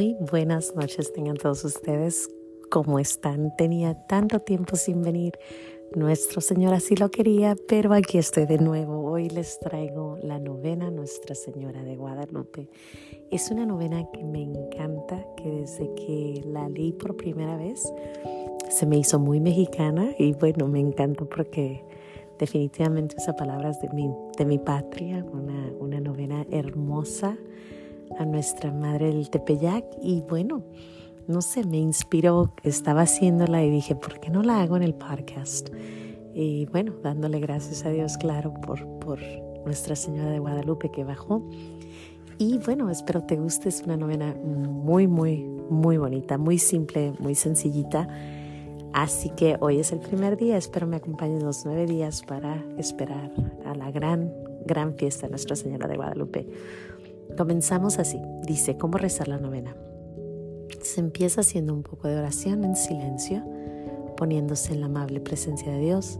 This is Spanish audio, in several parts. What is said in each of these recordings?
Muy buenas noches tengan todos ustedes. ¿Cómo están? Tenía tanto tiempo sin venir. Nuestro Señor así lo quería, pero aquí estoy de nuevo. Hoy les traigo la novena Nuestra Señora de Guadalupe. Es una novena que me encanta, que desde que la leí por primera vez se me hizo muy mexicana y bueno, me encantó porque definitivamente usa palabras de mi, de mi patria, una, una novena hermosa a nuestra madre del Tepeyac y bueno, no sé, me inspiró, estaba haciéndola y dije, ¿por qué no la hago en el podcast? Y bueno, dándole gracias a Dios, claro, por, por Nuestra Señora de Guadalupe que bajó. Y bueno, espero te guste, es una novena muy, muy, muy bonita, muy simple, muy sencillita. Así que hoy es el primer día, espero me acompañen los nueve días para esperar a la gran, gran fiesta de Nuestra Señora de Guadalupe. Comenzamos así. Dice, ¿cómo rezar la novena? Se empieza haciendo un poco de oración en silencio, poniéndose en la amable presencia de Dios,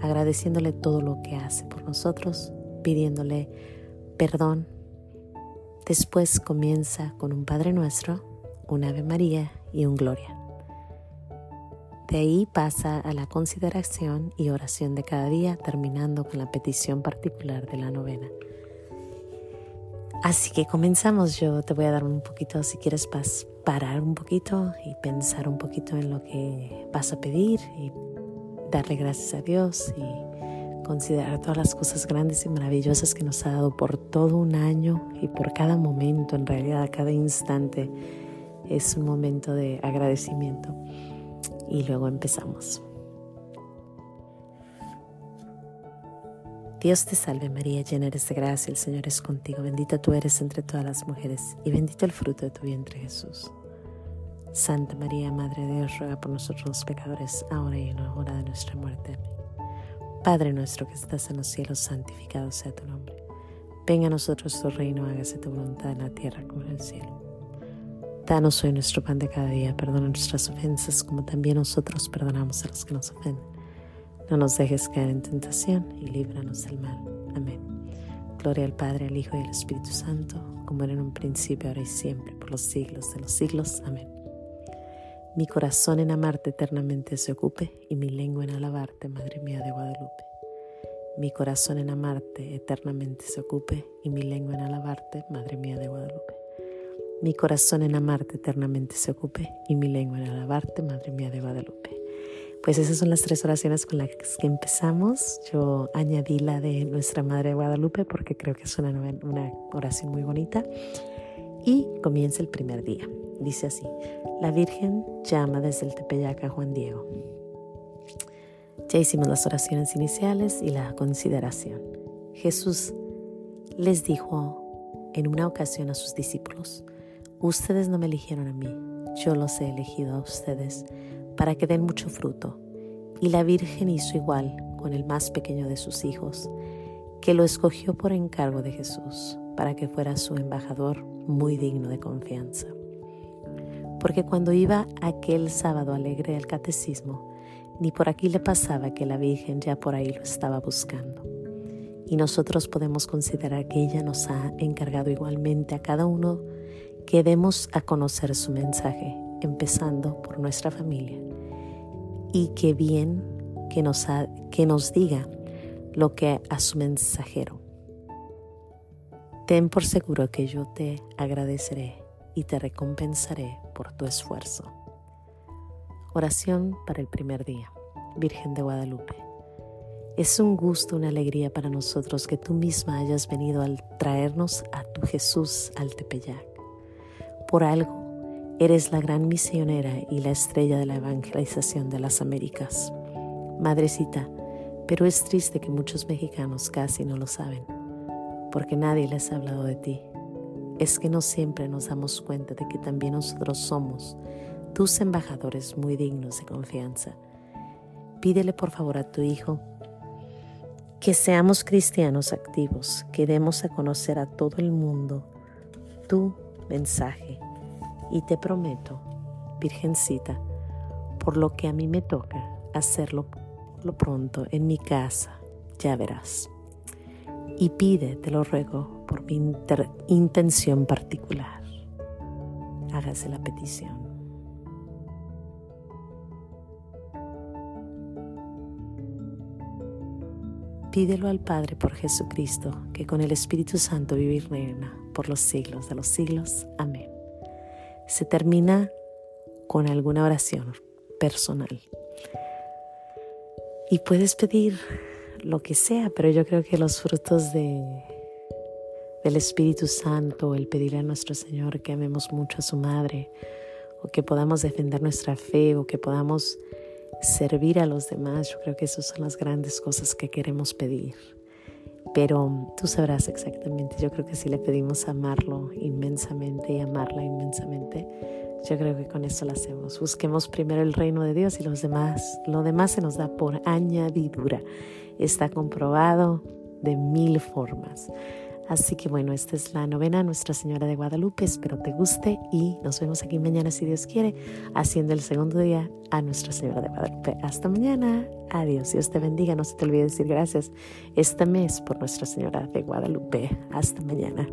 agradeciéndole todo lo que hace por nosotros, pidiéndole perdón. Después comienza con un Padre Nuestro, un Ave María y un Gloria. De ahí pasa a la consideración y oración de cada día, terminando con la petición particular de la novena. Así que comenzamos. Yo te voy a dar un poquito, si quieres, parar un poquito y pensar un poquito en lo que vas a pedir y darle gracias a Dios y considerar todas las cosas grandes y maravillosas que nos ha dado por todo un año y por cada momento, en realidad, cada instante es un momento de agradecimiento. Y luego empezamos. Dios te salve María, llena eres de gracia, el Señor es contigo, bendita tú eres entre todas las mujeres y bendito el fruto de tu vientre Jesús. Santa María, Madre de Dios, ruega por nosotros los pecadores, ahora y en la hora de nuestra muerte. Padre nuestro que estás en los cielos, santificado sea tu nombre. Venga a nosotros tu reino, hágase tu voluntad en la tierra como en el cielo. Danos hoy nuestro pan de cada día, perdona nuestras ofensas como también nosotros perdonamos a los que nos ofenden no nos dejes caer en tentación y líbranos del mal. Amén. Gloria al Padre, al Hijo y al Espíritu Santo, como era en un principio, ahora y siempre, por los siglos de los siglos. Amén. Mi corazón en amarte eternamente se ocupe y mi lengua en alabarte, Madre mía de Guadalupe. Mi corazón en amarte eternamente se ocupe y mi lengua en alabarte, Madre mía de Guadalupe. Mi corazón en amarte eternamente se ocupe y mi lengua en alabarte, Madre mía de Guadalupe. Pues esas son las tres oraciones con las que empezamos. Yo añadí la de Nuestra Madre de Guadalupe porque creo que es una, una oración muy bonita. Y comienza el primer día. Dice así, la Virgen llama desde el Tepeyac a Juan Diego. Ya hicimos las oraciones iniciales y la consideración. Jesús les dijo en una ocasión a sus discípulos, ustedes no me eligieron a mí, yo los he elegido a ustedes para que den mucho fruto. Y la Virgen hizo igual con el más pequeño de sus hijos, que lo escogió por encargo de Jesús, para que fuera su embajador muy digno de confianza. Porque cuando iba aquel sábado alegre al catecismo, ni por aquí le pasaba que la Virgen ya por ahí lo estaba buscando. Y nosotros podemos considerar que ella nos ha encargado igualmente a cada uno que demos a conocer su mensaje, empezando por nuestra familia y que bien que nos, que nos diga lo que a su mensajero. Ten por seguro que yo te agradeceré y te recompensaré por tu esfuerzo. Oración para el primer día. Virgen de Guadalupe. Es un gusto, una alegría para nosotros que tú misma hayas venido al traernos a tu Jesús al Tepeyac. Por algo Eres la gran misionera y la estrella de la evangelización de las Américas. Madrecita, pero es triste que muchos mexicanos casi no lo saben, porque nadie les ha hablado de ti. Es que no siempre nos damos cuenta de que también nosotros somos tus embajadores muy dignos de confianza. Pídele por favor a tu Hijo que seamos cristianos activos, que demos a conocer a todo el mundo tu mensaje y te prometo, Virgencita, por lo que a mí me toca hacerlo lo pronto en mi casa, ya verás. Y pide, te lo ruego, por mi intención particular. hágase la petición. Pídelo al Padre por Jesucristo, que con el Espíritu Santo vive y reina por los siglos de los siglos. Amén. Se termina con alguna oración personal. Y puedes pedir lo que sea, pero yo creo que los frutos de, del Espíritu Santo, el pedirle a nuestro Señor que amemos mucho a su Madre, o que podamos defender nuestra fe, o que podamos servir a los demás, yo creo que esas son las grandes cosas que queremos pedir. Pero tú sabrás exactamente, yo creo que si le pedimos amarlo inmensamente y amarla inmensamente, yo creo que con eso lo hacemos. Busquemos primero el reino de Dios y los demás, lo demás se nos da por añadidura. Está comprobado de mil formas. Así que bueno, esta es la novena Nuestra Señora de Guadalupe. Espero te guste y nos vemos aquí mañana si Dios quiere, haciendo el segundo día a Nuestra Señora de Guadalupe. Hasta mañana. Adiós. Dios te bendiga. No se te olvide decir gracias este mes por Nuestra Señora de Guadalupe. Hasta mañana.